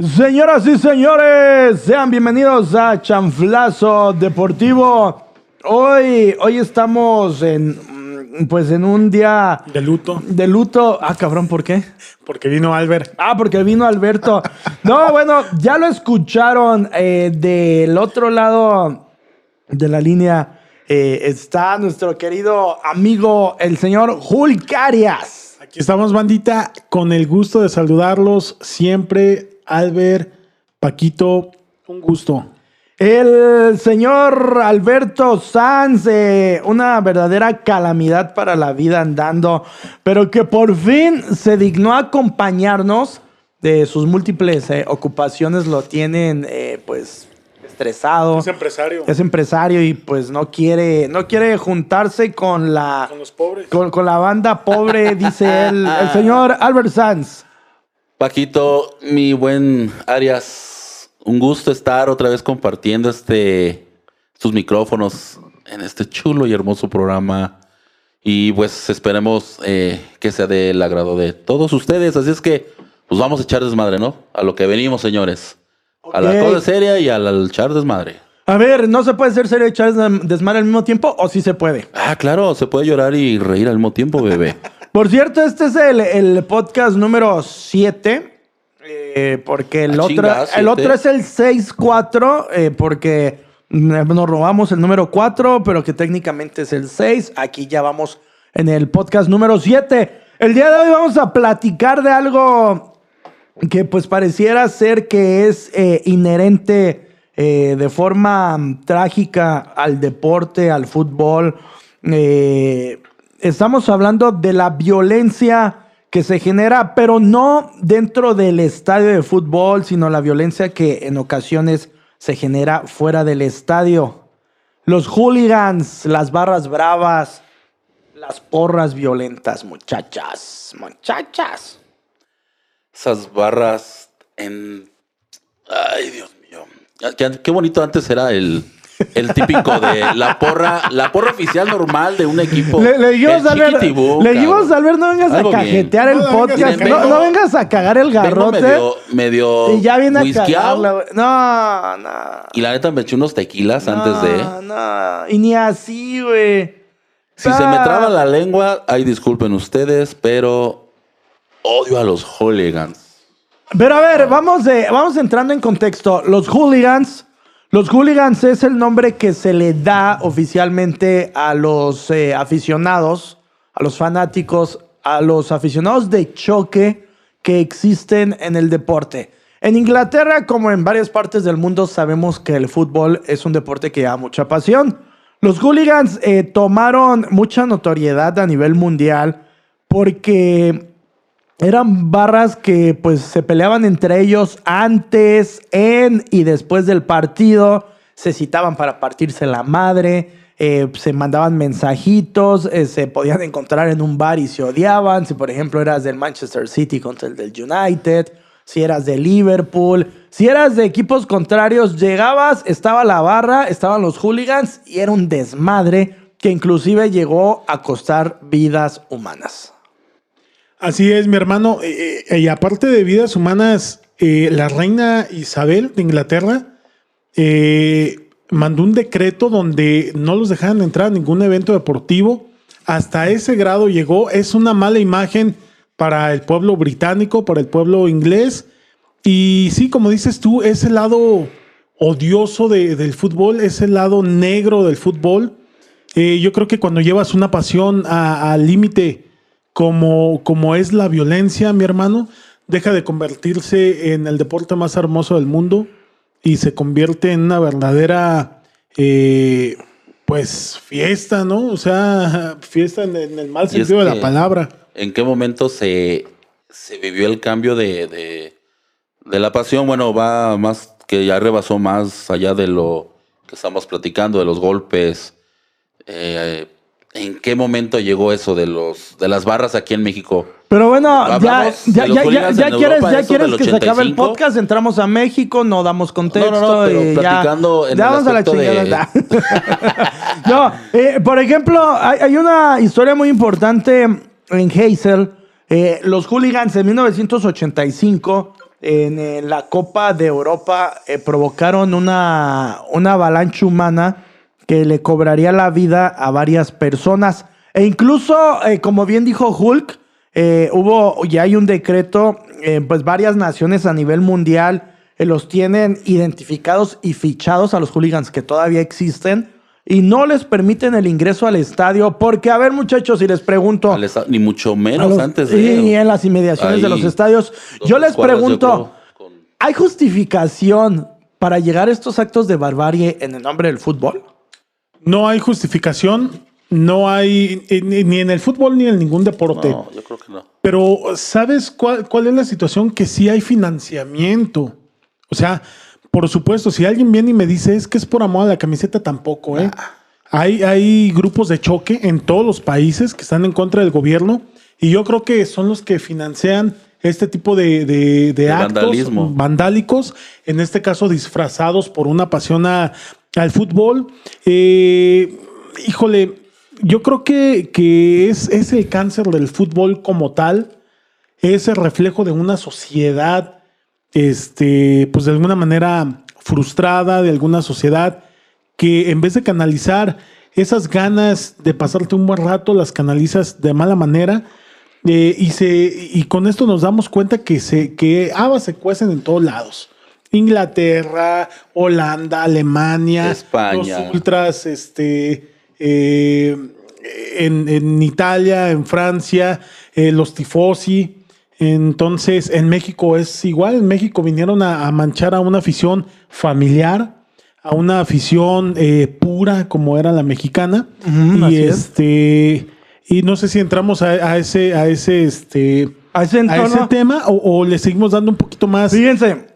Señoras y señores, sean bienvenidos a Chanflazo Deportivo. Hoy, hoy estamos en, mm, pues en un día De luto, de luto. Ah, cabrón, ¿por qué? porque vino Albert. Ah, porque vino Alberto. No, bueno, ya lo escucharon. eh, del otro lado de la línea eh, está nuestro querido amigo, el señor Hulk Arias. Aquí estamos, bandita, con el gusto de saludarlos siempre. Albert, Paquito, un gusto. El señor Alberto Sanz, eh, una verdadera calamidad para la vida andando, pero que por fin se dignó a acompañarnos de sus múltiples eh, ocupaciones, lo tienen eh, pues estresado. empresario. Es empresario y pues no quiere, no quiere juntarse con la, los pobres. con, con la banda pobre, dice él, el señor Albert Sanz. Paquito, mi buen Arias, un gusto estar otra vez compartiendo este sus micrófonos en este chulo y hermoso programa. Y pues esperemos eh, que sea del agrado de todos ustedes. Así es que, pues vamos a echar desmadre, ¿no? A lo que venimos, señores. A la cosa seria y al, al echar desmadre. A ver, ¿no se puede ser serio y echar des- desmadre al mismo tiempo o sí se puede? Ah, claro, se puede llorar y reír al mismo tiempo, bebé. Por cierto, este es el, el podcast número 7. porque el, Ah, otro, el otro es el 6-4. eh, porque nos robamos el número 4, pero que técnicamente es el 6. Aquí ya vamos en el podcast número 7. El día de hoy vamos a platicar de algo que pues pareciera ser que es eh, inherente eh, de forma trágica al deporte, al fútbol. Eh, estamos hablando de la violencia que se genera, pero no dentro del estadio de fútbol, sino la violencia que en ocasiones se genera fuera del estadio. Los hooligans, las barras bravas, las porras violentas, muchachas, muchachas. Esas barras en... Ay, Dios mío. Qué bonito antes era el, el típico de la porra, la porra oficial normal de un equipo. Le, le dijimos a Albert, le dijimos a Albert, no vengas Algo a bien. cajetear el No, podcast, a no, cagar. no vengas a cagar el Vengo garrote. medio, medio y ya viene a whiskeado, cagarla, güey. No, no. Y la neta me eché unos tequilas no, antes de... No, y ni así, güey. Si se me traba la lengua, ay, disculpen ustedes, pero odio a los hooligans. Pero a ver, vamos, de- vamos entrando en contexto. Los hooligans, los hooligans es el nombre que se le da oficialmente a los eh, aficionados, a los fanáticos, a los aficionados de choque que existen en el deporte. En Inglaterra, como en varias partes del mundo, sabemos que el fútbol es un deporte que da mucha pasión. Los hooligans eh, tomaron mucha notoriedad a nivel mundial porque eran barras que pues se peleaban entre ellos antes, en y después del partido. Se citaban para partirse la madre. eh, se mandaban mensajitos. eh, se podían encontrar en un bar y se odiaban. Si por ejemplo eras del Manchester City contra el del United. Si eras de Liverpool. Si eras de equipos contrarios, llegabas, estaba la barra, estaban los hooligans y era un desmadre que inclusive llegó a costar vidas humanas. Así es, mi hermano. Eh, eh, y aparte de vidas humanas, eh, la reina Isabel de Inglaterra mandó un decreto donde no los dejaban entrar a ningún evento deportivo. Hasta ese grado llegó. Es una mala imagen para el pueblo británico, para el pueblo inglés. Y sí, como dices tú, es el lado odioso de- del fútbol, es el lado negro del fútbol. Yo creo que cuando llevas una pasión al límite como, como es la violencia, mi hermano, deja de convertirse en el deporte más hermoso del mundo y se convierte en una verdadera, eh, pues, fiesta, ¿no? O sea, fiesta en, en el mal sentido de la palabra. ¿En qué momento se, se vivió el cambio de, de, de la pasión? Bueno, va más que ya rebasó más allá de lo que estamos platicando, de los golpes. Eh, ¿En qué momento llegó eso de los de las barras aquí en México? Pero bueno, ya, Hablamos ya, ya, ya, quieres, Europa, ya quieres que se acabe el 85. podcast, entramos a México, no damos contexto. No, no, no, pero y ya- platicando en ya el vamos a la aspecto de- chingada. no, eh, por ejemplo, hay, hay una historia muy importante en Hazel. Eh, los hooligans en 1985 en, eh, la Copa de Europa provocaron una, una avalancha humana que le cobraría la vida a varias personas. E incluso, eh, como bien dijo Hulk, eh, hubo ya hay un decreto, eh, pues varias naciones a nivel mundial los tienen identificados y fichados a los hooligans que todavía existen y no les permiten el ingreso al estadio porque, a ver muchachos, si les pregunto... Esta- Ni mucho menos los- antes de. ni en las inmediaciones Ahí, de los estadios. Yo les cuadras, pregunto, creo, con- ¿hay justificación para llegar a estos actos de barbarie en el nombre del fútbol? No hay justificación, no hay eh, ni en el fútbol ni en ningún deporte. No, yo creo que no. Pero ¿sabes cuál, cuál es la situación? Que sí hay financiamiento. O sea, por supuesto, si alguien viene y me dice es que es por amor a la camiseta, tampoco, ¿eh? Hay, hay grupos de choque en todos los países que están en contra del gobierno y yo creo que son los que financian este tipo de, de- de De actos vandalismo. vandálicos, en este caso disfrazados por una pasión a- al fútbol. Eh, híjole, yo creo que, que es, es el cáncer del fútbol como tal, es el reflejo de una sociedad, este, pues de alguna manera frustrada, de alguna sociedad que en vez de canalizar esas ganas de pasarte un buen rato, las canalizas de mala manera. eh, y, se, y con esto nos damos cuenta que, se, que habas se cuecen en todos lados. Inglaterra, Holanda, Alemania, España. los ultras, este, eh, en, en Italia, en Francia, eh, los tifosi. Entonces, en México es igual. En México vinieron a, a manchar a una afición familiar, a una afición eh, pura como era la mexicana. Y es. este, y no sé si entramos a, a ese, a ese, este, A ese a entorno. ese tema o, o le seguimos dando un poquito más Fíjense.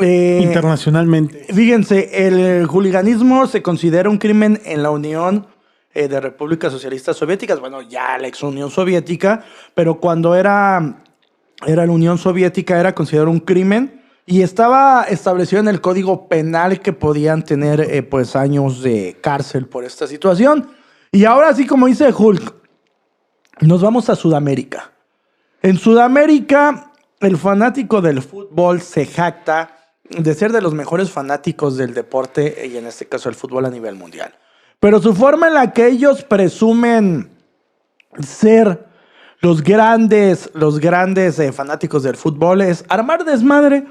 Eh, internacionalmente. Fíjense, el hooliganismo se considera un crimen en la Unión eh, de Repúblicas Socialistas Soviéticas, bueno, ya la ex Unión Soviética, pero cuando era, era la Unión Soviética era considerado un crimen y estaba establecido en el Código Penal que podían tener eh, pues años de cárcel por esta situación. Y ahora sí, como dice Hulk, nos vamos a Sudamérica. En Sudamérica, el fanático del fútbol se jacta de ser de los mejores fanáticos del deporte y en este caso el fútbol a nivel mundial. Pero su forma en la que ellos presumen ser los grandes, los grandes eh, fanáticos del fútbol es armar desmadre,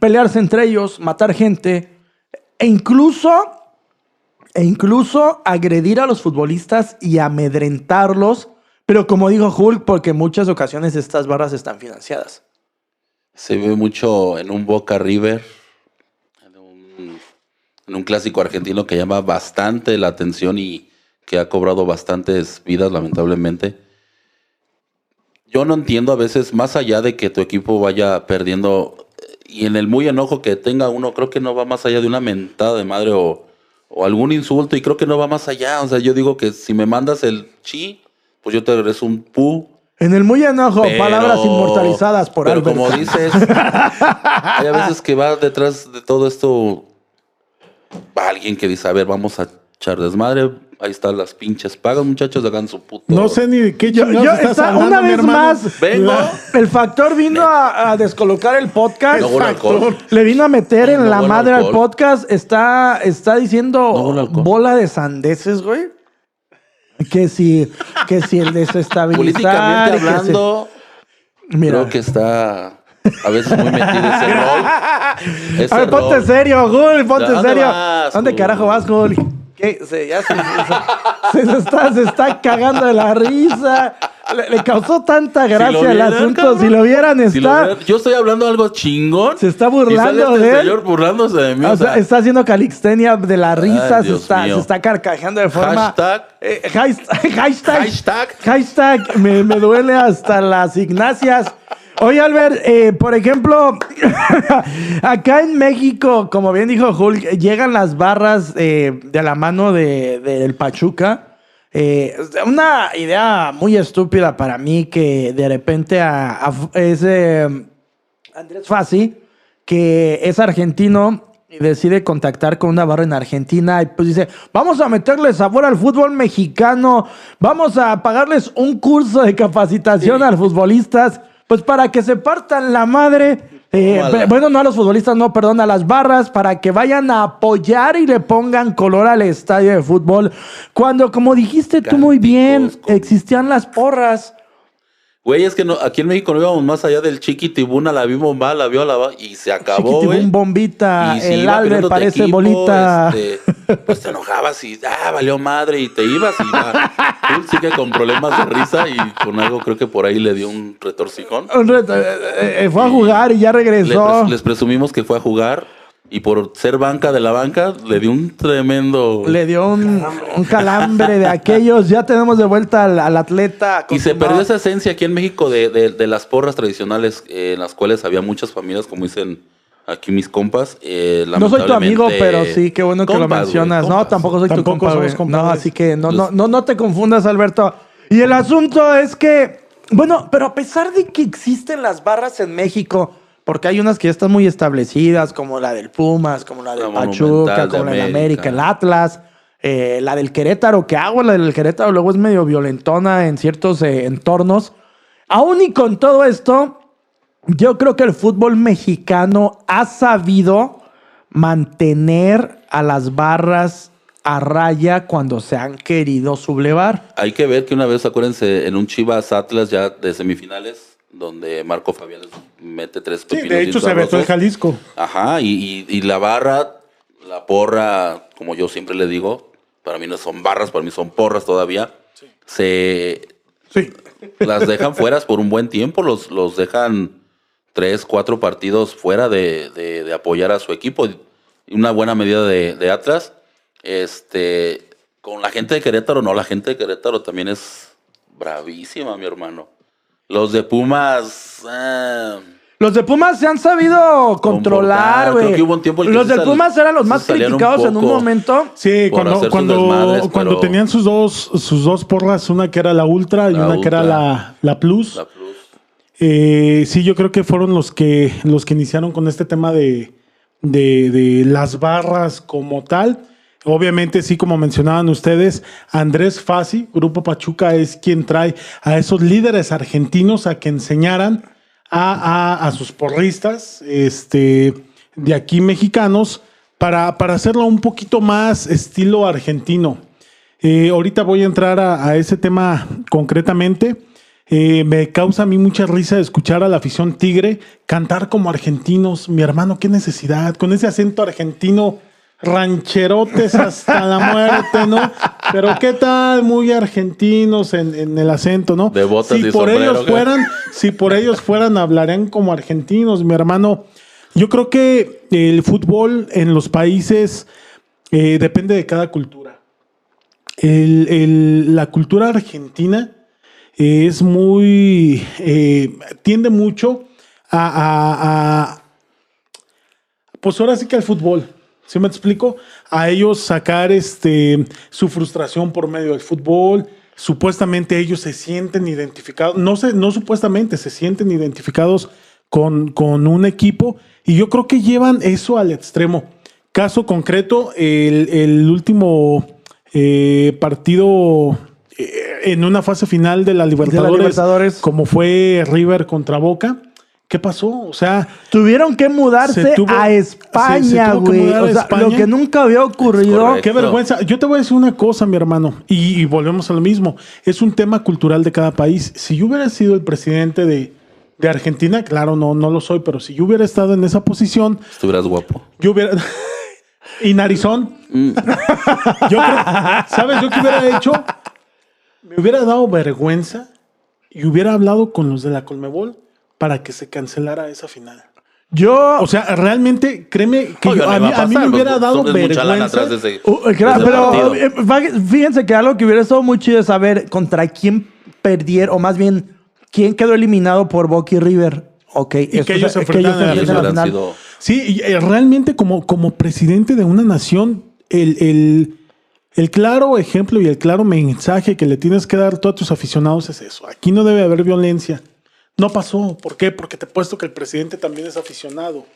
pelearse entre ellos, matar gente e incluso e incluso agredir a los futbolistas y amedrentarlos, pero como dijo Hulk, porque en muchas ocasiones estas barras están financiadas. Se ve mucho en un Boca River, en un, clásico argentino que llama bastante la atención y que ha cobrado bastantes vidas, lamentablemente. Yo no entiendo a veces, más allá de que tu equipo vaya perdiendo y en el muy enojo que tenga uno, creo que no va más allá de una mentada de madre o, o algún insulto y creo que no va más allá. O sea, yo digo que si me mandas el chi, pues yo te regreso un pu. En el muy enojo, Pero- palabras inmortalizadas por pero Albert como dices, hay a veces que va detrás de todo esto alguien que dice, a ver, vamos a echar desmadre. Ahí están las pinches pagas, muchachos, hagan su puto. No sé ni de qué Yo- yo- estás está- hablando, una vez más, Vengo. El factor vino a, a descolocar el podcast. No. Le vino a meter en No la madre al podcast. Está, está diciendo bola de sandeces, güey. Que si, que si el desestabilizar. Políticamente que hablando, Mira. creo que está a veces muy metido ese rol. Ese A ver, ponte rol. serio, Jul, ponte ¿A dónde serio. vas, ¿Dónde carajo vas, Jul? ¿Qué? Se, ya se, se- se está, se está cagando de la risa. Le, le causó tanta gracia el asunto. cabrón. Si lo vieran, está. Si lo vieran- yo estoy hablando algo chingón. Se está y burlando sale este de él. señor burlándose de mí. o o sea, sea, está haciendo calixtenia de la risa, Ay, se, está, se está carcajeando de forma. Hashtag. Eh, hashtag. Hashtag. Hashtag. hashtag, me, me duele hasta las ignacias. Oye, Albert, eh, por ejemplo, acá en México, como bien dijo Hulk, llegan las barras eh, de la mano de- del Pachuca. Eh, una idea muy estúpida para mí que de repente a, a- es eh, Andrés Fassi, que es argentino y decide contactar con una barra en Argentina y pues dice, vamos a meterle sabor al fútbol mexicano, vamos a pagarles un curso de capacitación a los futbolistas, pues para que se partan la madre Eh, bueno, no a los futbolistas, no, perdón, a las barras para que vayan a apoyar y le pongan color al estadio de fútbol. Cuando, como dijiste tú muy bien, existían las porras. Güey, es que no, aquí en México no íbamos más allá del chiqui tibuna, la vimos mal, la vio la y se acabó, Chiquitibum, güey. bombita, Y el Albert parece equipo, bolita. este, pues te enojabas y ah, valió madre y te ibas y. Tú sí que con problemas de risa y con algo creo que por ahí le dio un retorcijón. Un reto, eh, eh, fue a jugar y ya regresó. pres- les presumimos que fue a jugar y por ser banca de la banca le dio un tremendo... Le dio un, un calambre de aquellos. Ya tenemos de vuelta al, al atleta. Y se perdió esa esencia aquí en México de, de- de las porras tradicionales eh, en las cuales había muchas familias, como dicen aquí mis compas. eh, No soy tu amigo, pero sí, qué bueno que lo mencionas. no, tampoco soy tu compa, somos. No, así que no, no, no, no te confundas, Alberto. Y el asunto es que, bueno, pero a pesar de que existen las barras en México, porque hay unas que ya están muy establecidas, como la del Pumas, como la del La Pachuca, de como la del América. América, el Atlas, eh, la del Querétaro, que hago, la del Querétaro luego es medio violentona en ciertos eh, entornos. Aún y con todo esto, yo creo que el fútbol mexicano ha sabido mantener a las barras a raya cuando se han querido sublevar. Hay que ver que una vez, acuérdense, en un Chivas Atlas ya de semifinales, donde Marco Fabián mete tres Sí, pepinos de bien hecho se en sabrosos. Jalisco. Ajá, y, y- y la barra, la porra, como yo siempre le digo, para mí no son barras, para mí son porras todavía. Se Sí. las dejan fuera por un buen tiempo, los, los dejan tres, cuatro partidos fuera de, de- de apoyar a su equipo. Y Una buena medida de, de Atlas. Este, con la gente de Querétaro, no, la gente de Querétaro también es bravísima, mi hermano. Los de Pumas, ah, Los de Pumas se han sabido controlar, güey. que hubo un tiempo en que Los de Pumas eran los más un criticados en un momento. Sí, cuando, sus cuando, desmadres, cuando pero- tenían sus dos, sus dos porras, una que era la Ultra y La una que era la, la Plus. la Plus. Eh, sí, yo creo que fueron los que, los que iniciaron con este tema de, de, de las barras como tal. Obviamente, sí, como mencionaban ustedes, Andrés Fassi, Grupo Pachuca, es quien trae a esos líderes argentinos a que enseñaran a, a- sus porristas este, de aquí mexicanos para, para hacerlo un poquito más estilo argentino. Eh, ahorita voy a entrar a, a ese tema concretamente. Eh, me causa a mí mucha risa escuchar a la afición tigre cantar como argentinos. Mi hermano, qué necesidad, con ese acento argentino, rancherotes hasta la muerte, ¿no? Pero qué tal, muy argentinos en, en el acento, ¿no? De botas si y por sombrero, ellos ¿qué? fueran, si por ellos fueran, hablarían como argentinos, mi hermano. Yo creo que el fútbol en los países eh, depende de cada cultura. El- el- la cultura argentina es muy, eh, tiende mucho a, a- a- pues ahora sí que al fútbol, ¿sí me explico? A ellos sacar este, su frustración por medio del fútbol. Supuestamente ellos se sienten identificados, no, se, no supuestamente, se sienten identificados con, con un equipo y yo creo que llevan eso al extremo. Caso concreto, el, el último eh, partido eh, en una fase final de la Libertadores, Libertadores. como fue River contra Boca. ¿Qué pasó? O sea, Tuvieron que mudarse Se tuvo- a España, güey. mudar a O sea, España. lo que nunca había ocurrido. Qué vergüenza. Yo te voy a decir una cosa, mi hermano, y, y volvemos a lo mismo. Es un tema cultural de cada país. Si yo hubiera sido el presidente de, de Argentina, claro, no, no lo soy, pero si yo hubiera estado en esa posición, Estuvieras guapo. yo hubiera. y narizón. Mm. Yo creo- ¿Sabes yo qué hubiera hecho? Me hubiera dado vergüenza y hubiera hablado con los de la Colmebol para que se cancelara esa final. Yo. O sea, realmente, créeme que yo- a, mí, va a mí me hubiera dado vergüenza. atrás de ese- Uh, claro, de ese pero partido. eh, fíjense que algo que hubiera estado muy chido es saber contra quién perdieron, o más bien, quién quedó eliminado por Boca y River. Ok, que esto ellos se que ellos se Y sido... Sí, y, eh, realmente como, como presidente de una nación, el, el- el claro ejemplo y el claro mensaje que le tienes que dar a todos tus aficionados es eso. Aquí no debe haber violencia. No pasó. ¿Por qué? Porque te he puesto que el presidente también es aficionado.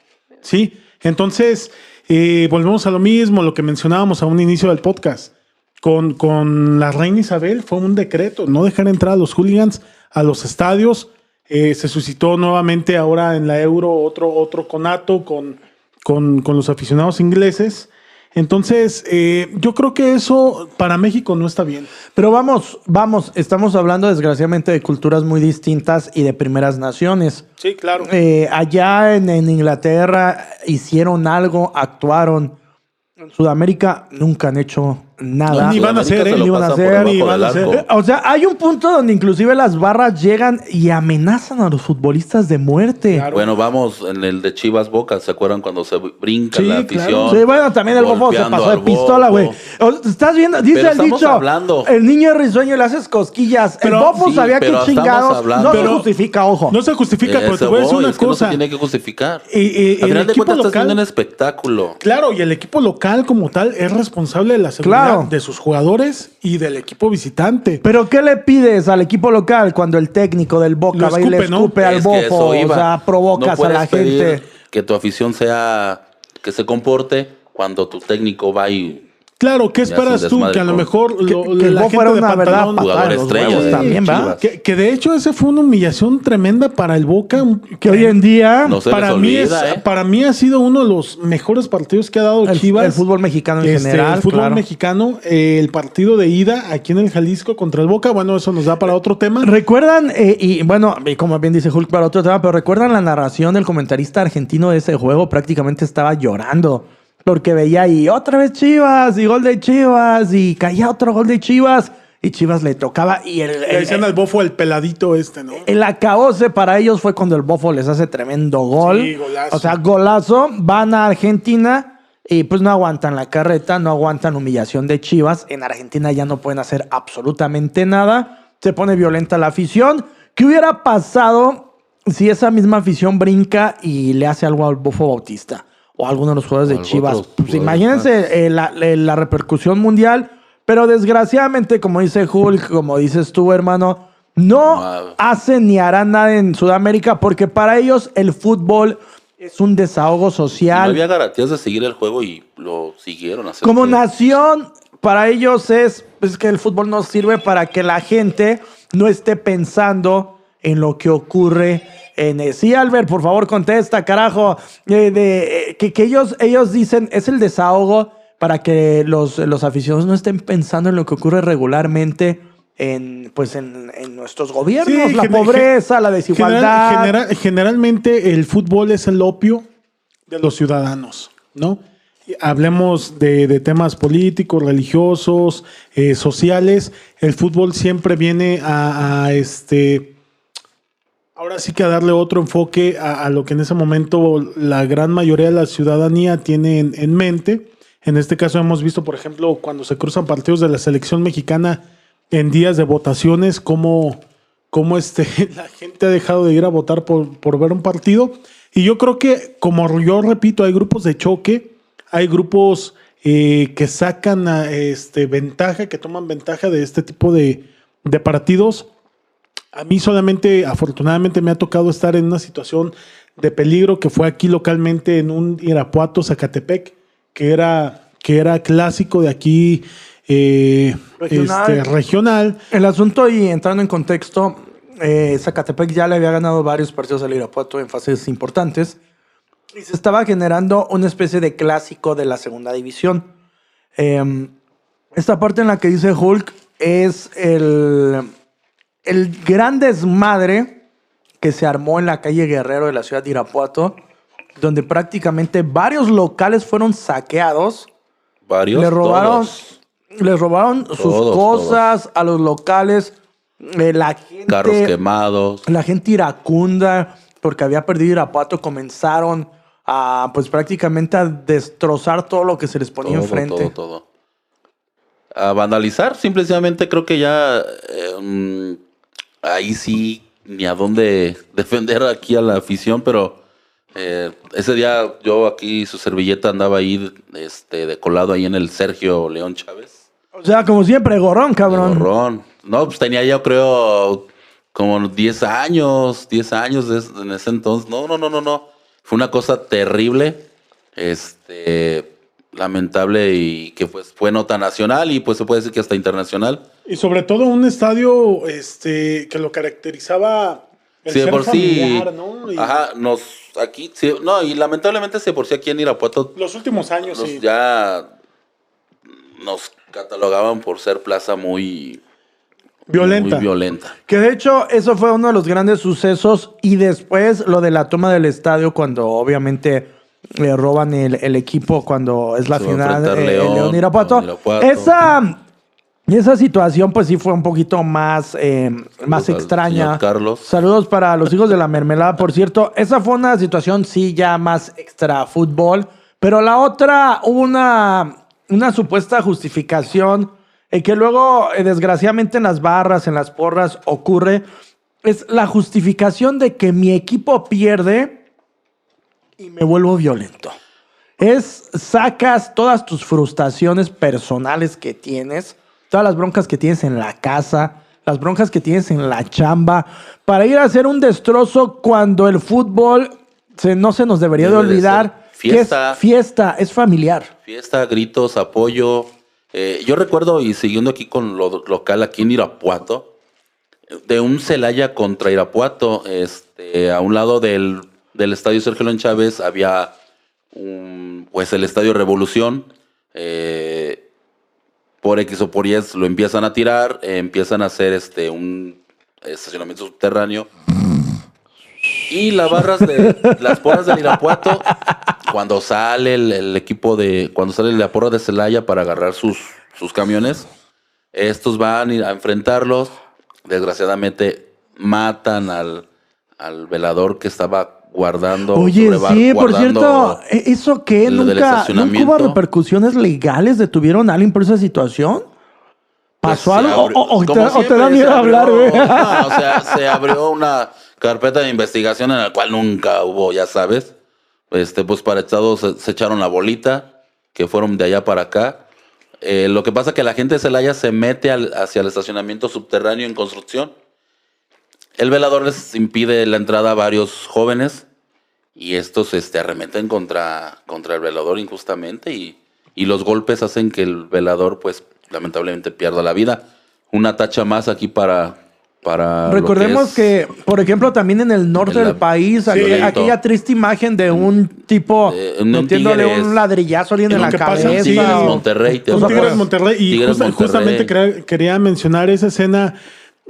Sí. Entonces, eh, volvemos a lo mismo, lo que mencionábamos a un inicio del podcast. Con, con la reina Isabel fue un decreto, no dejar entrar a los hooligans a los estadios. Eh, se suscitó nuevamente ahora en la Euro otro, otro conato con, con, con los aficionados ingleses. Entonces, eh, yo creo que eso para México no está bien. Pero vamos, vamos, estamos hablando desgraciadamente de culturas muy distintas y de primeras naciones. Sí, claro. Eh, allá en, en Inglaterra hicieron algo, actuaron. En Sudamérica nunca han hecho nada. Ni van a hacer, Sudamérica ¿eh? Ni van a hacer, debajo ni van a hacer. arco. O sea, hay un punto donde inclusive las barras llegan y amenazan a los futbolistas de muerte. Claro. Bueno, vamos en el de Chivas Boca, ¿se acuerdan cuando se brinca Sí, la claro. afición? Sí, bueno, también el bofo se pasó de pistola, güey. Estás viendo, dice Pero el estamos dicho. hablando. El niño es risueño y le haces cosquillas. Pero- el bofo sí, sabía que chingados. hablando- No se justifica, ojo. No se justifica, pero te voy a decir una es que no se cosa. tiene que justificar. Y- y- Al el final de equipo cuentas estás local- viendo un espectáculo. Claro, y el equipo local como tal es responsable de la seguridad Claro. de sus jugadores y del equipo visitante. Pero ¿qué le pides al equipo local cuando el técnico del Boca va y le escupe, al Es bofo? O sea, provocas No a la pedir gente. Que tu afición sea, que se comporte cuando tu técnico va y Claro, ¿qué esperas tú? Que a lo mejor Que, lo- que el la gente era de una pantalón- Jugador de estrella de también, ¿va? Que, que de hecho ese fue una humillación tremenda para el Boca. Que hoy en día No para mí olvida, es, ¿eh? para mí ha sido uno de los mejores partidos que ha dado el, Chivas. el fútbol mexicano en Este, general. el fútbol claro. mexicano, eh, el partido de ida aquí en el Jalisco contra el Boca, bueno, eso nos da para otro tema. ¿Recuerdan, eh, y bueno, y como bien dice Hulk para otro tema, pero recuerdan la narración del comentarista argentino de ese juego? Prácticamente estaba llorando. Porque veía y otra vez Chivas, y gol de Chivas, y caía otro gol de Chivas, y Chivas le tocaba, y el, Le decían al bofo el peladito este, ¿no? el acabose para ellos fue cuando el Bofo les hace tremendo gol. Sí, golazo. O sea, golazo, van a Argentina y pues no aguantan la carreta, no aguantan humillación de Chivas. En Argentina ya no pueden hacer absolutamente nada. Se pone violenta la afición. ¿Qué hubiera pasado si esa misma afición brinca y le hace algo al Bofo Bautista? O alguno de los jugadores de Chivas. otros Pues imagínense eh, la, la- repercusión mundial. Pero desgraciadamente, como dice Hulk, como dices tú, hermano, no No. hacen ni harán nada en Sudamérica porque para ellos el fútbol es un desahogo no social. había garantías de seguir el juego y lo siguieron. Como nación, para ellos es, es que el fútbol nos sirve para que la gente no esté pensando en lo que ocurre en... eh, Sí, Albert, por favor, contesta, carajo. Eh, de, eh, que que ellos, ellos dicen, es el desahogo para que los, los aficionados no estén pensando en lo que ocurre regularmente en, pues en, en nuestros gobiernos, Sí, la pobreza, la General- desigualdad. genera- generalmente el fútbol es el opio de los ciudadanos, ¿no? Hablemos de, de temas políticos, religiosos, eh, sociales. El fútbol siempre viene a, a, este. Ahora sí que a darle otro enfoque a, lo que en ese momento la gran mayoría de la ciudadanía tiene en, en mente. En este caso hemos visto, por ejemplo, cuando se cruzan partidos de la selección mexicana en días de votaciones, cómo, cómo este, la gente ha dejado de ir a votar por, por ver un partido. Y yo creo que, como yo repito, hay grupos de choque, hay grupos eh, que sacan a, este, ventaja, que toman ventaja de este tipo de partidos. A mí solamente, afortunadamente, me ha tocado estar en una situación de peligro que fue aquí localmente en un Irapuato, Zacatepec, que era, que era clásico de aquí eh, Regional. este, regional. El asunto y entrando en contexto, eh, Zacatepec ya le había ganado varios partidos al Irapuato en fases importantes y se estaba generando una especie de clásico de la segunda división. Eh, esta parte en la que dice Hulk es el, el gran desmadre que se armó en la calle Guerrero de la ciudad de Irapuato, donde prácticamente varios locales fueron saqueados. Varios. Le robaron, todos. les robaron sus Todos, cosas a los locales. eh, la gente, Carros quemados. la gente iracunda, porque había perdido Irapuato, comenzaron a, pues prácticamente a destrozar todo lo que se les ponía Todo, enfrente. todo, todo. A vandalizar, simplemente creo que ya eh, mm, ahí sí ni a dónde defender aquí a la afición, pero eh, ese día yo aquí su servilleta andaba ahí este de colado ahí en el Sergio León Chávez. O sea, como siempre, gorrón, cabrón. Gorrón. No, pues tenía yo creo como 10 años, 10 años de- en ese entonces. No, no, no, no, no. Fue una cosa terrible, este, lamentable y que pues fue nota nacional y pues se puede decir que hasta internacional. Y sobre todo un estadio este, que lo caracterizaba El Sí, de ser por sí. ¿no? Y Ajá, nos. Aquí. sí, no, y lamentablemente, sí, por sí aquí en Irapuato Los últimos años, nos sí. ya nos catalogaban por ser plaza muy Violenta. Muy violenta. Que de hecho, eso fue uno de los grandes sucesos. Y después lo de la toma del estadio, cuando obviamente le roban el, el equipo, cuando es la Se final eh, León, León Irapuato. Esa, esa situación, pues sí fue un poquito más, eh, más extraña. Carlos. Saludos para los hijos de la mermelada, por cierto. Esa fue una situación, sí, ya más extra fútbol. Pero la otra, hubo una, una supuesta justificación eh, que luego, eh, desgraciadamente, en las barras, en las porras, ocurre. Es la justificación de que mi equipo pierde y me vuelvo violento. Es sacas todas tus frustraciones personales que tienes, todas las broncas que tienes en la casa, las broncas que tienes en la chamba, para ir a hacer un destrozo cuando el fútbol se- no se nos debería de Debe de olvidar que fiesta. es fiesta, es familiar. Fiesta, gritos, apoyo. Eh, yo recuerdo, y siguiendo aquí con lo local, aquí en Irapuato, de un Celaya contra Irapuato, este, a un lado del, del estadio Sergio León Chávez había un, pues el estadio Revolución. eh, por X o por Y lo empiezan a tirar, eh, empiezan a hacer este un estacionamiento subterráneo. Y las barras de las porras del Irapuato, cuando sale el, el equipo de, cuando sale la porra de Celaya para agarrar sus, sus camiones, estos van a enfrentarlos. Desgraciadamente matan al, al velador que estaba guardando. Oye, sí, por cierto, ¿e- ¿eso qué? ¿Nunca, ¿Nunca hubo repercusiones legales? ¿Detuvieron a alguien por esa situación? ¿Pasó Pues algo? abrió- ¿O, o te, o da miedo abrió- hablar, güey? No, o sea, se abrió una carpeta de investigación en la cual nunca hubo, ya sabes. Este, pues para estados se, se echaron la bolita, que fueron de allá para acá. Eh, lo que pasa es que la gente de Celaya se mete al- hacia el estacionamiento subterráneo en construcción. El velador les impide la entrada a varios jóvenes y estos este, arremeten contra, contra el velador injustamente y, y los golpes hacen que el velador, pues, lamentablemente pierda la vida. Una tacha más aquí para... para Recordemos es- que, por ejemplo, también en el norte En la- del país, Sí. aquella, aquella triste imagen de un tipo De- un metiéndole Tigres. un ladrillazo a alguien en la que pasa, cabeza. sí, o- Monterrey. te o Un sea, acuerdas? Tigres Monterrey. Y Tigres justa- Monterrey. justamente quería mencionar esa escena.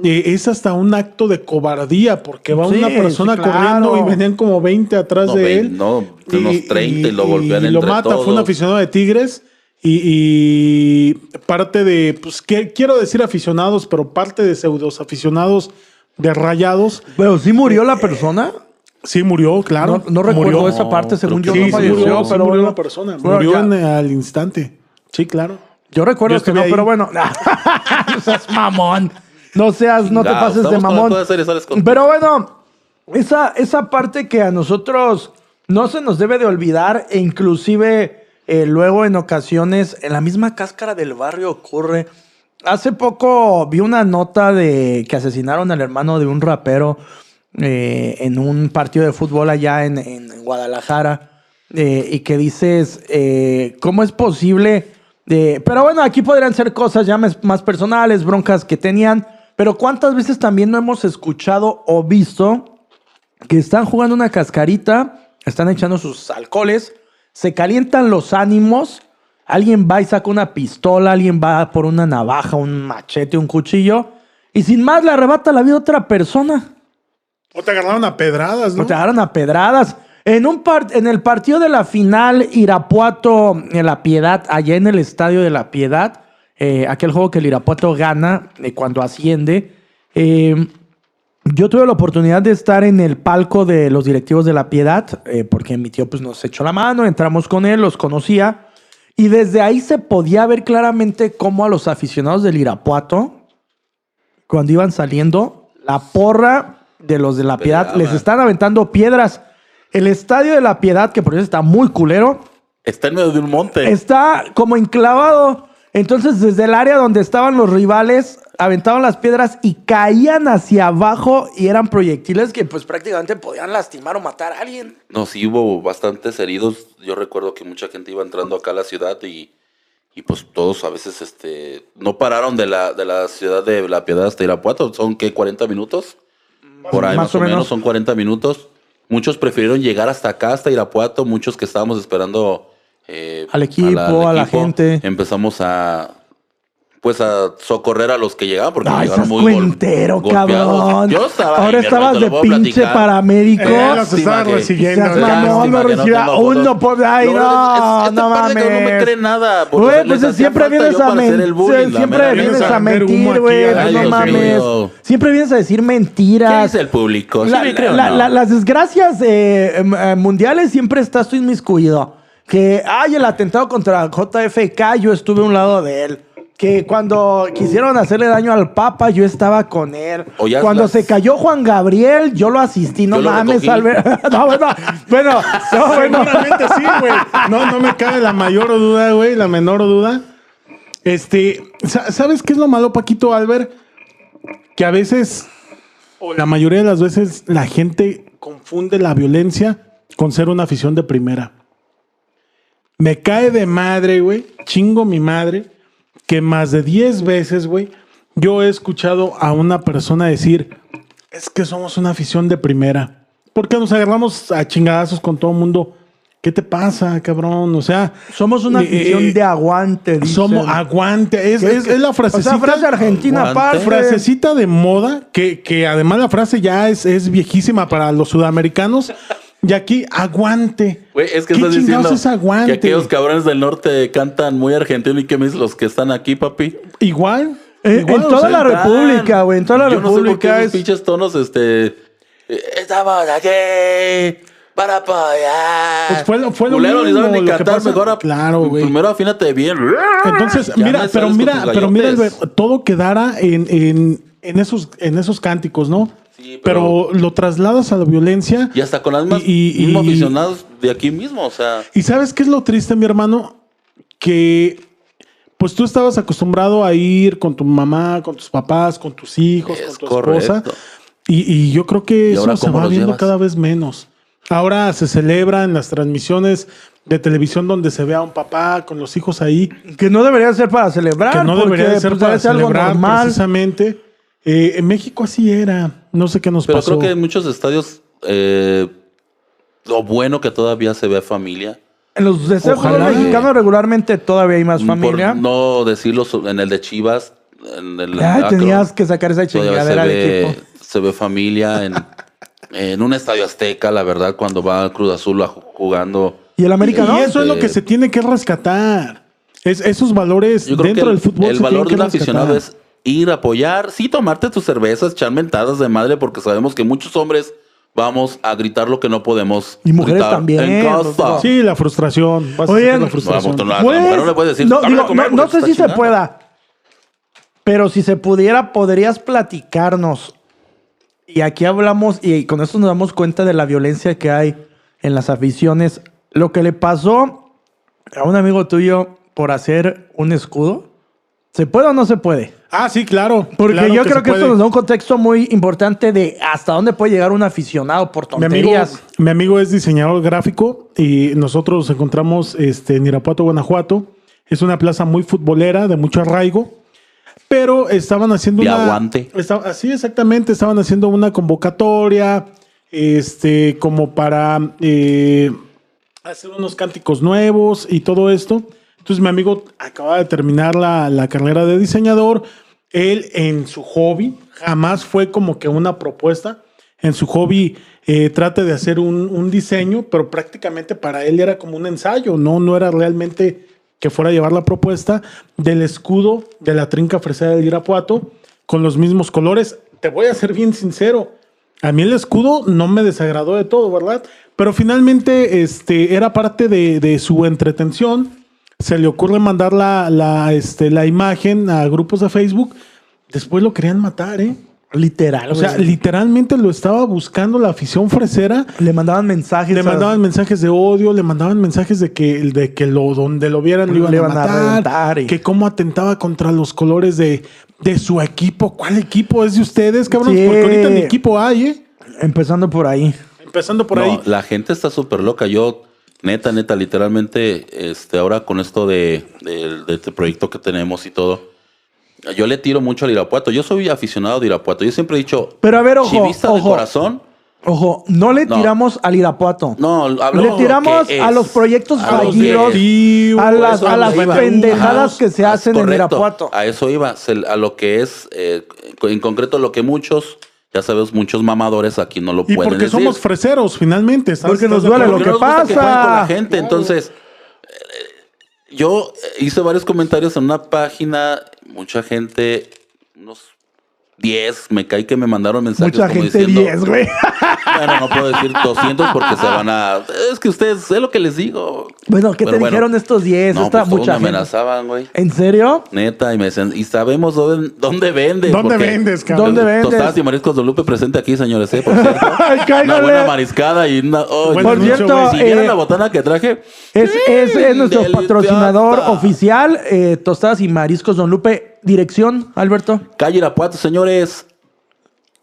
Eh, es hasta un acto de cobardía porque va Sí, una persona sí, claro. corriendo y venían como 20 atrás No, de él. no, unos 30 y lo golpean y lo mata. Fue un aficionado de Tigres. Y, y parte de, pues que, quiero decir aficionados, pero parte de pseudos aficionados de rayados. Pero sí murió la persona. Sí, murió, claro. No, no recuerdo Murió. esa parte, No, según yo no Sí, sí falleció, murió, sí pero murió bueno. una persona. Bueno, murió en- al instante. Sí, claro. Yo recuerdo Yo que no, ahí. pero bueno. no seas mamón. No seas, no te pases de mamón. Pero bueno, esa, esa parte que a nosotros no se nos debe de olvidar, e inclusive eh, luego en ocasiones en la misma cáscara del barrio ocurre. Hace poco vi una nota de que asesinaron al hermano de un rapero eh, en un partido de fútbol allá en, en Guadalajara. eh, y que dices, eh, ¿cómo es posible? de- pero bueno, aquí podrían ser cosas ya más más personales, broncas que tenían. Pero ¿cuántas veces también no hemos escuchado o visto que están jugando una cascarita, están echando sus alcoholes, se calientan los ánimos, alguien va y saca una pistola, alguien va por una navaja, un machete, un cuchillo, y sin más le arrebata la vida a otra persona? O te agarraron a pedradas, ¿no? O te agarran a pedradas. En, un en el partido de la final, Irapuato en La Piedad, allá en el estadio de La Piedad, eh, aquel juego que el Irapuato gana eh, cuando asciende, eh, yo tuve la oportunidad de estar en el palco de los directivos de La Piedad, porque mi tío pues, nos echó la mano, entramos con él, los conocía, y desde ahí se podía ver claramente cómo a los aficionados del Irapuato, cuando iban saliendo, la porra de los de La Piedad les están aventando piedras. El estadio de La Piedad, que por eso está muy culero, Está en medio de un monte. está como enclavado. Entonces, desde el área donde estaban los rivales, aventaban las piedras y caían hacia abajo y eran proyectiles que pues prácticamente podían lastimar o matar a alguien. No, sí hubo bastantes heridos. Yo recuerdo que mucha gente iba entrando acá a la ciudad y, y pues todos a veces este no pararon de la, de la ciudad de La Piedad hasta Irapuato. ¿Son qué? ¿40 minutos? Por ahí más, o menos. son 40 minutos. Muchos prefirieron llegar hasta acá, hasta Irapuato. Muchos que estábamos esperando eh, al equipo, a la gente. Empezamos a pues a socorrer a los que llegaban porque Ay, llegaron muy cuentero, cabrón. Yo estaba Ahora estabas de pinche paramédico. Eh, los estaban recibiendo. mamón, recibía uno por ahí, no, no, mames. No me cree nada. Güey, pues siempre vienes a mentir. Siempre vienes a mentir, güey. No mames. Siempre vienes a decir mentiras. ¿Qué es el público? Las desgracias eh, em, eh, mundiales siempre estás tú inmiscuido. Que, ay, el atentado contra JFK, yo estuve a un lado de él que cuando quisieron hacerle daño al Papa, yo estaba con él. Cuando se cayó Juan Gabriel, yo lo asistí. No mames, Albert. no, bueno, bueno, no, bueno. sí, güey. No, no me cabe la mayor duda, güey, la menor duda. Este, ¿sabes qué es lo malo, Paquito Albert? Que a veces, o la mayoría de las veces, la gente confunde la violencia con ser una afición de primera. Me cae de madre, güey. Chingo mi madre que más de 10 veces, güey, yo he escuchado a una persona decir, es que somos una afición de primera. Porque nos agarramos a chingadazos con todo el mundo. ¿Qué te pasa, cabrón? O sea, somos una eh, afición eh, de aguante. Somos aguante. Es, es, la frasecita. frase argentina, Frasecita de moda, que, que además la frase ya es, es viejísima para los sudamericanos. Y aquí, aguante. Güey, es que estás diciendo que aquellos cabrones del norte cantan muy argentino y que me los que están aquí, papi. Igual. Eh, en toda la República, güey. En toda la Yo República. No sé por qué es... pinches tonos, este. Eh, estamos aquí para apoyar. Pues fue, fue lo Culero, mismo. ni cantar mejor. claro, güey. Primero afínate bien. Entonces, mira, pero mira, pero mira, todo quedara en, en, en, esos, en esos cánticos, ¿no? Pero, lo trasladas a la violencia. Y hasta con las más y, aficionados de aquí mismo, o sea. Y sabes qué es lo triste, mi hermano, que pues tú estabas acostumbrado a ir con tu mamá, con tus papás, con tus hijos, con tu esposa. Y, yo creo que eso se va viendo cada vez menos. Ahora se celebra en las transmisiones de televisión donde se ve a un papá con los hijos ahí. Que no debería ser para celebrar. Que no debería ser pues, para celebrar, precisamente. Eh, en México así era. No sé qué nos pasó. Pero creo que en muchos estadios, eh, lo bueno que todavía se ve familia. En los de mexicanos regularmente todavía hay más familia. no decirlo en el de Chivas. En el tenías que sacar esa chingadera de equipo. Se ve familia en, en un estadio azteca, la verdad, cuando va Cruz Azul jugando. Y el América Y eso es lo que se tiene que rescatar. Es, esos valores dentro del fútbol. El valor de un aficionado es ir a apoyar, sí, tomarte tus cervezas, echar mentadas de madre, porque sabemos que muchos hombres vamos a gritar lo que no podemos. Y mujeres también. Sí, la frustración. Oye, la frustración. no, sé si se pueda, pero si se pudiera, podrías platicarnos. Y aquí hablamos, y con esto nos damos cuenta de la violencia que hay en las aficiones. Lo que le pasó a un amigo tuyo por hacer un escudo, ¿se puede o no se puede? Ah, sí, claro. Porque yo creo que esto nos da un contexto muy importante de hasta dónde puede llegar un aficionado por tonterías. Mi amigo, mi amigo es diseñador gráfico y nosotros nos encontramos este, en Irapuato, Guanajuato. Es una plaza muy futbolera, de mucho arraigo. Pero estaban haciendo de una. aguante. Así exactamente, estaban haciendo una convocatoria. Este, como para eh, hacer unos cánticos nuevos y todo esto. Entonces mi amigo acaba de terminar la, la carrera de diseñador. Él en su hobby jamás fue como que una propuesta. En su hobby eh, trate de hacer un, un, diseño, pero prácticamente para él era como un ensayo, no, no era realmente que fuera a llevar la propuesta del escudo de la trinca fresera del Irapuato con los mismos colores. Te voy a ser bien sincero, a mí el escudo no me desagradó de todo, ¿verdad? Pero finalmente este, era parte de, de su entretención se le ocurre mandar la, la, este, la imagen a grupos de Facebook, después lo querían matar, ¿eh? Literal. O sea, literalmente lo estaba buscando la afición fresera. Le mandaban mensajes. Le mandaban mensajes de odio, le mandaban mensajes de que, de que lo, donde lo vieran lo iban, a matar. Que cómo atentaba contra los colores de, de su equipo. ¿Cuál equipo es de ustedes, cabrón? Porque ahorita ni equipo hay, ¿eh? Empezando por ahí. Empezando por ahí. La gente está súper loca. Yo Neta, neta, literalmente, este, ahora con esto de, este proyecto que tenemos y todo, Yo le tiro mucho al Irapuato. Yo soy aficionado de Irapuato. Yo siempre he dicho, Pero a ver, ojo, chivista de ojo. corazón. Ojo, no le No. tiramos al Irapuato. No, Le tiramos a los proyectos A los fallidos, a las, a las pendejadas Ajá. que se hacen en. Irapuato. A eso iba, a lo que es, eh, en concreto, lo que muchos, ya sabes, muchos mamadores aquí no lo Y pueden porque decir. somos freseros, finalmente. ¿estás- Porque nos duele lo que nos gusta pasa. jueguen con la gente. Entonces, eh, yo hice varios comentarios en una página, mucha gente, unos 10, me cae que me mandaron mensajes Mucha como gente diciendo, 10, güey. Bueno, no puedo decir 200 porque se van a... Es que ustedes, es lo que les digo. Bueno, ¿qué Pero te bueno. dijeron estos 10? No, Esta pues mucha me amenazaban, güey. ¿En serio? Neta, y me decían, y sabemos dónde, dónde vendes. ¿Dónde vendes, cabrón? ¿Dónde vendes? Tostadas y mariscos de Lupe presente aquí, señores, ¿eh? Por cierto. Una buena mariscada y una... oh, Bueno, Por cierto, si eh, la botana que traje... es, es, es nuestro patrocinador oficial, eh, Tostadas y Mariscos Don Lupe. Dirección, Alberto. Calle Irapuato, señores.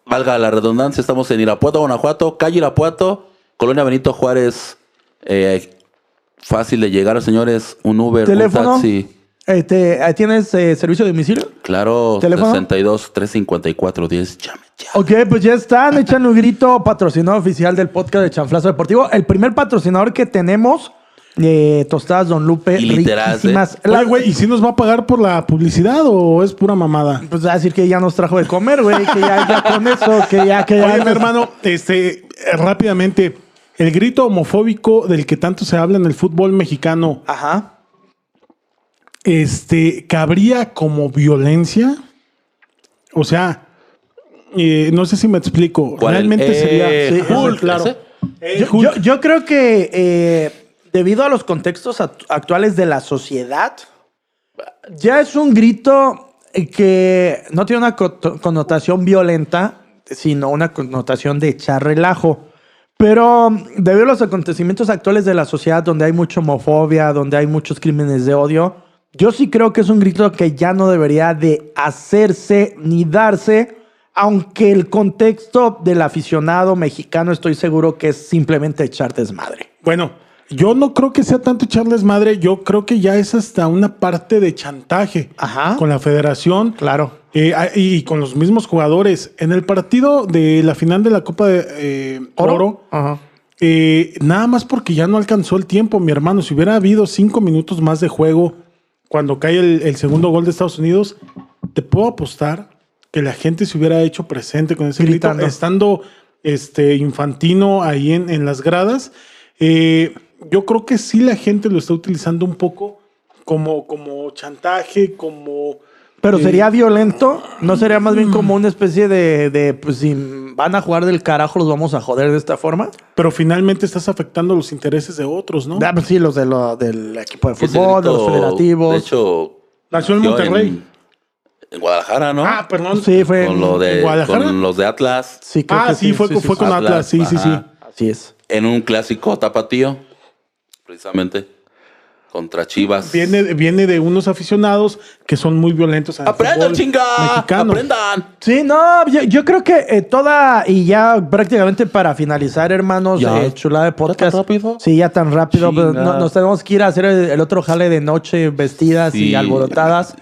Valga la redundancia, estamos en Irapuato, Guanajuato. Calle Irapuato, Colonia Benito Juárez. Eh, fácil de llegar, señores. Un Uber, Teléfono. un taxi. Te- eh, ¿Tienes eh, servicio de domicilio? Claro, ¿Teléfono? 62 354 10. Llame ya. Ok, pues ya están. Echan un grito patrocinador oficial del podcast de Chanflazo Deportivo. El primer patrocinador que tenemos, eh, Tostadas Don Lupe. Y literal, riquísimas. ¿eh? Oye, güey, ¿y si nos va a pagar por la publicidad o es pura mamada? Pues va a decir que ya nos trajo de comer, güey. Que ya, ya con eso, que ya, que ya. Oye, mi nos- hermano, este, eh, rápidamente, el grito homofóbico del que tanto se habla en el fútbol mexicano, Ajá. este, ¿cabría como violencia? O sea, eh, no sé si me explico. ¿Cuál? Realmente Eh, sería... sí, Hulk, ese- claro. Eh, Yo, yo- yo creo que eh, debido a los contextos act- actuales de la sociedad, ya es un grito eh, que no tiene una co- connotación violenta, sino una connotación de echar relajo. Pero mm, debido a los acontecimientos actuales de la sociedad, donde hay mucha homofobia, donde hay muchos crímenes de odio, yo sí creo que es un grito que ya no debería de hacerse ni darse, aunque el contexto del aficionado mexicano estoy seguro que es simplemente echar desmadre. Bueno, yo no creo que sea tanto echarles madre, yo creo que ya es hasta una parte de chantaje Ajá. con la federación Claro. eh, y con los mismos jugadores. En el partido de la final de la Copa de eh, Oro, Ajá. eh, nada más porque ya no alcanzó el tiempo, mi hermano. Si hubiera habido cinco minutos más de juego cuando cae el, el segundo gol de Estados Unidos, te puedo apostar que la gente se hubiera hecho presente con ese grito, Gritando. estando este, infantino ahí en, en las gradas. Eh, yo creo que sí la gente lo está utilizando un poco como, como chantaje, como... Pero eh, sería violento, no sería más bien como una especie de, de, pues si van a jugar del carajo, los vamos a joder de esta forma. Pero finalmente estás afectando los intereses de otros, ¿no? Ah, pues sí, los de lo- del equipo de fútbol, de los federativos. De hecho, Nació en Monterrey. En, en Guadalajara, ¿no? Ah, perdón. sí, fue. con, lo de, ¿en Guadalajara? con los de Atlas. sí, creo Ah, que sí, fue, fue con Atlas, sí, sí, sí. ajá. Así es. En un clásico tapatío, precisamente, contra Chivas. Viene, viene de unos aficionados que son muy violentos. ¡Aprendan, chinga! Mexicano. ¡Aprendan! Sí, no, yo, yo creo que eh, toda, y ya prácticamente para finalizar, hermanos, Ya. eh, chulada de podcast. tan rápido? Sí, ya tan rápido. pero no- nos tenemos que ir a hacer el, el otro jale de noche vestidas y alborotadas.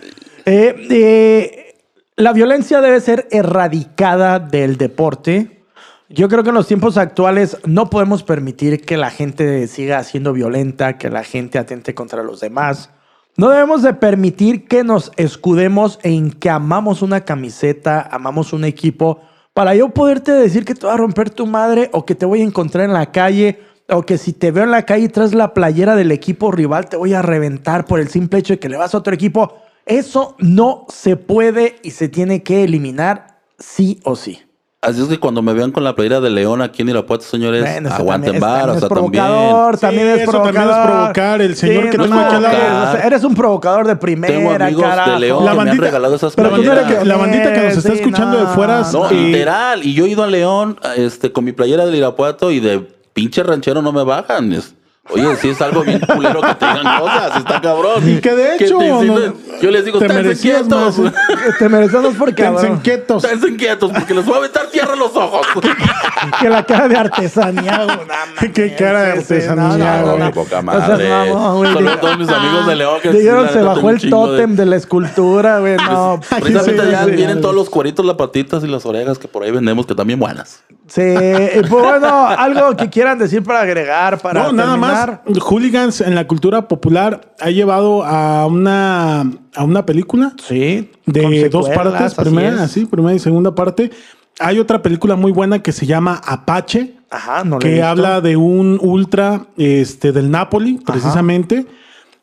Eh, eh, la violencia debe ser erradicada del deporte. Yo creo que en los tiempos actuales no podemos permitir que la gente siga siendo violenta, que la gente atente contra los demás. No debemos de permitir que nos escudemos en que amamos una camiseta, amamos un equipo, para yo poderte decir que te voy a romper tu madre o que te voy a encontrar en la calle o que si te veo en la calle y traes la playera del equipo rival te voy a reventar por el simple hecho de que le vas a otro equipo. Eso no se puede y se tiene que eliminar sí o sí. Así es que cuando me vean con la playera de León aquí en Irapuato, señores, Bueno, aguanten vara, o también sea, es también. provocador, también Sí, es eso provocador. también es provocar. El señor que no, tengo aquí al lado. eres un provocador de primera, Tengo amigos carajo. de León La que me han bandita- regalado esas pero tú no eres playeras. que- La bandita que nos está Sí, escuchando no. de fuera. No, eh, literal. Y yo he ido a León este, con mi playera del Irapuato y de pinche ranchero no me bajan. Es- Oye, si es algo bien culero que te digan cosas, está cabrón. Y que de te hecho, yo les digo, merecías quietos. más. Te merecemos porque Quédense quietos. Esténse quietos porque les voy a aventar tierra en los ojos. que la cara de artesanía, güey, Qué cara de sí, sí, artesanía, no, no, güey. no, no. Poca madre. güey. Solo todos mis amigos de León que Dijeron, sí, se bajó el tótem de la escultura, güey. No, Precisamente sí, ya sí, vienen sí. todos los cueritos, las patitas y las orejas que por ahí vendemos que también buenas. Sí, pues bueno, algo que quieran decir para agregar, para No, nada más. Hooligans en la cultura popular ha llevado a una, a una película Sí, de dos partes, así primera, así, primera y segunda parte. Hay otra película muy buena que se llama Apache, Ajá, no que habla de un ultra este, del Napoli, precisamente.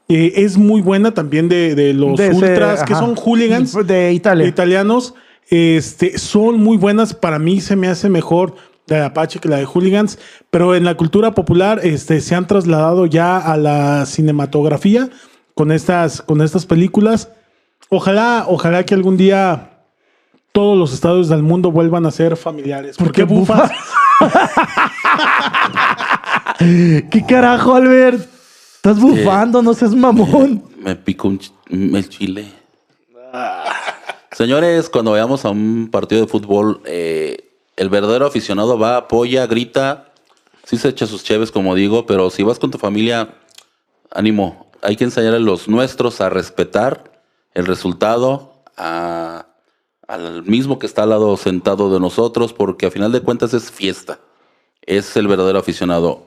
Eh, es muy buena también de, de los De ese- ultras, que son hooligans De Italia. italianos. Este, son muy buenas. Para mí se me hace mejor la de Apache que la de Hooligans. Pero en la cultura popular este, se han trasladado ya a la cinematografía con estas, con estas películas. Ojalá, ojalá que algún día todos los estados del mundo vuelvan a ser familiares. ¿Por qué bufas? ¿Qué carajo, Albert? Estás bufando, no seas mamón. Me pico un ch- el chile. Señores, cuando vayamos a un partido de fútbol, eh, el verdadero aficionado va, apoya, grita, sí se echa sus cheves, como digo, pero si vas con tu familia, ánimo. Hay que enseñar a los nuestros a respetar el resultado, a- al mismo que está al lado sentado de nosotros, porque a final de cuentas es fiesta. Es el verdadero aficionado.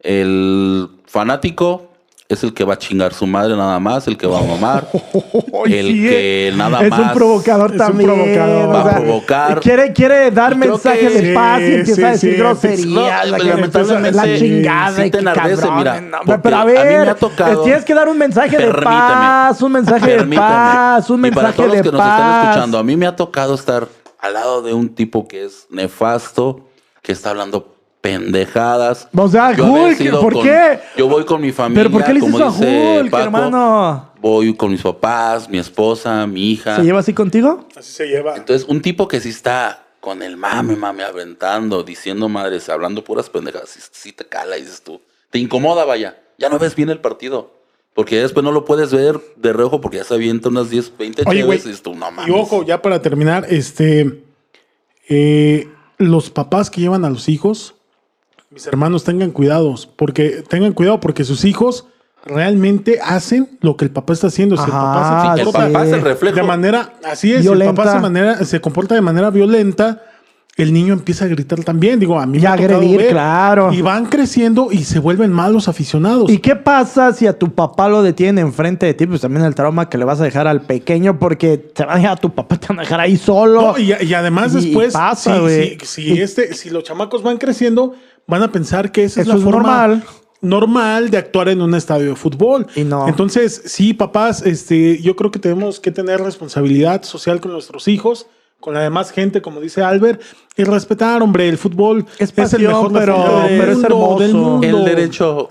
El fanático es el que va a chingar su madre nada más, el que va a mamar. El sí, que eh, nada es más un provocador es un también. provocador. o Va a provocar. Quiere, quiere dar mensajes que- de paz y sí, empieza a decir sí, groserías. no, lamentablemente la chingada. sí y te enardece, cabrón, mira, no, pero a a mí me ver, ha tocado- tienes que dar un mensaje de paz, un mensaje de paz, un Y para mensaje todos de los que nos están paz. escuchando, a mí me ha tocado estar al lado de un tipo que es nefasto, que está hablando pendejadas. O sea, Yo Hulk, ¿por con- qué? Yo voy con mi familia, ¿Pero por qué le como dices eso a dice Hulk, Paco, hermano? Voy con mis papás, mi esposa, mi hija. ¿Se lleva así contigo? Así se lleva. Entonces, un tipo que sí está con el mame, mame, aventando, diciendo madres, hablando puras pendejadas, sí, sí te cala, dices tú. Te incomoda, vaya. Ya no ves bien el partido. Porque ya después no lo puedes ver de reojo porque ya se avienta unas 10, 20 Oye, y tú, no mames. Y ojo, ya para terminar, este, eh, los papás que llevan a los hijos, mis hermanos, tengan cuidados, porque tengan cuidado porque sus hijos realmente hacen lo que el papá está haciendo. Si el papá se Sí, el comporta papá es el sí. reflejo. de manera, así es, si Violenta. el papá se, manera, se comporta de manera violenta, el niño empieza a gritar también. Digo, a mí Y me agredir, ver. claro. Y van creciendo y se vuelven malos aficionados. ¿Y qué pasa si a tu papá lo detienen enfrente de ti? Pues también el trauma que le vas a dejar al pequeño porque te van a dejar a tu papá, te van a dejar ahí solo. No, y, y además Y después, pasa, si, güey. si- si este, si los chamacos van creciendo, van a pensar que esa es la es forma normal. normal de actuar en un estadio de fútbol. Y no. Entonces, sí, papás, este, yo creo que tenemos que tener responsabilidad social con nuestros hijos, con la demás gente, como dice Albert, y respetar, hombre, el fútbol Es el pasión, mejor pero- del pero es mundo, hermoso. del mundo. El derecho,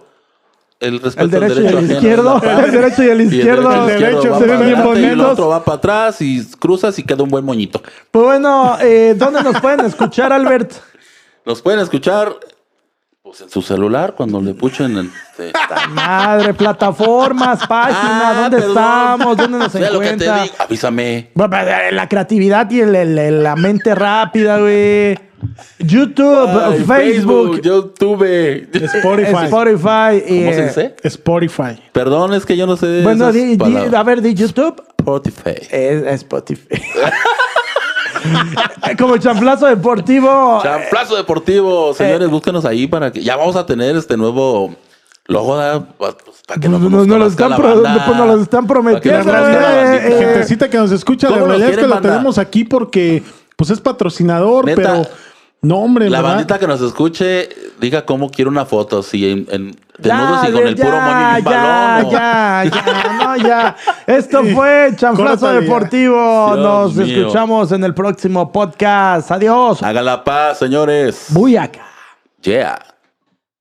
el respeto el derecho al y el izquierdo, es el derecho y el izquierdo, el El derecho se ven bien y el otro va para atrás y cruzas y queda un buen moñito. Pues bueno, eh, ¿dónde nos pueden escuchar, Albert? Nos pueden escuchar pues, en su celular cuando le puchen el... este, Madre, plataformas, página, Ah, ¿dónde perdón. estamos? ¿Dónde nos Sea lo que te encuentra? digo, avísame. Bueno, pero, eh, La creatividad y el- el- el- la mente rápida, güey. YouTube, Ay, Facebook, YouTube. Spotify. Spotify. y, ¿Cómo se eh, dice? Spotify. Perdón, es que yo no sé. Bueno, esas di- di- palabras. a ver, di YouTube. Spotify. Es Spotify. Como chanflazo deportivo. Champlazo Deportivo, señores, búsquenos ahí para que ya vamos a tener este nuevo ¿verdad? Pues, para que Nos, nos, nos- nos lo conozca están la pro- banda. pues nos lo están Para que prometiendo. eh, bandita. eh, Gentecita que nos escucha, la ¿Cómo nos realidad es que lo tenemos aquí porque pues es patrocinador, Neta, pero no, hombre, La ¿verdad? bandita que nos escuche, diga cómo quiere una foto, si en, en Ya, desnudos y con el ya, puro moño y un ya, ya, ya, no, ya. Esto fue Chanflazo Córtale. Deportivo. Dios Nos mío. escuchamos en el próximo podcast. Adiós. Haga la paz, señores. Voy acá. Yeah.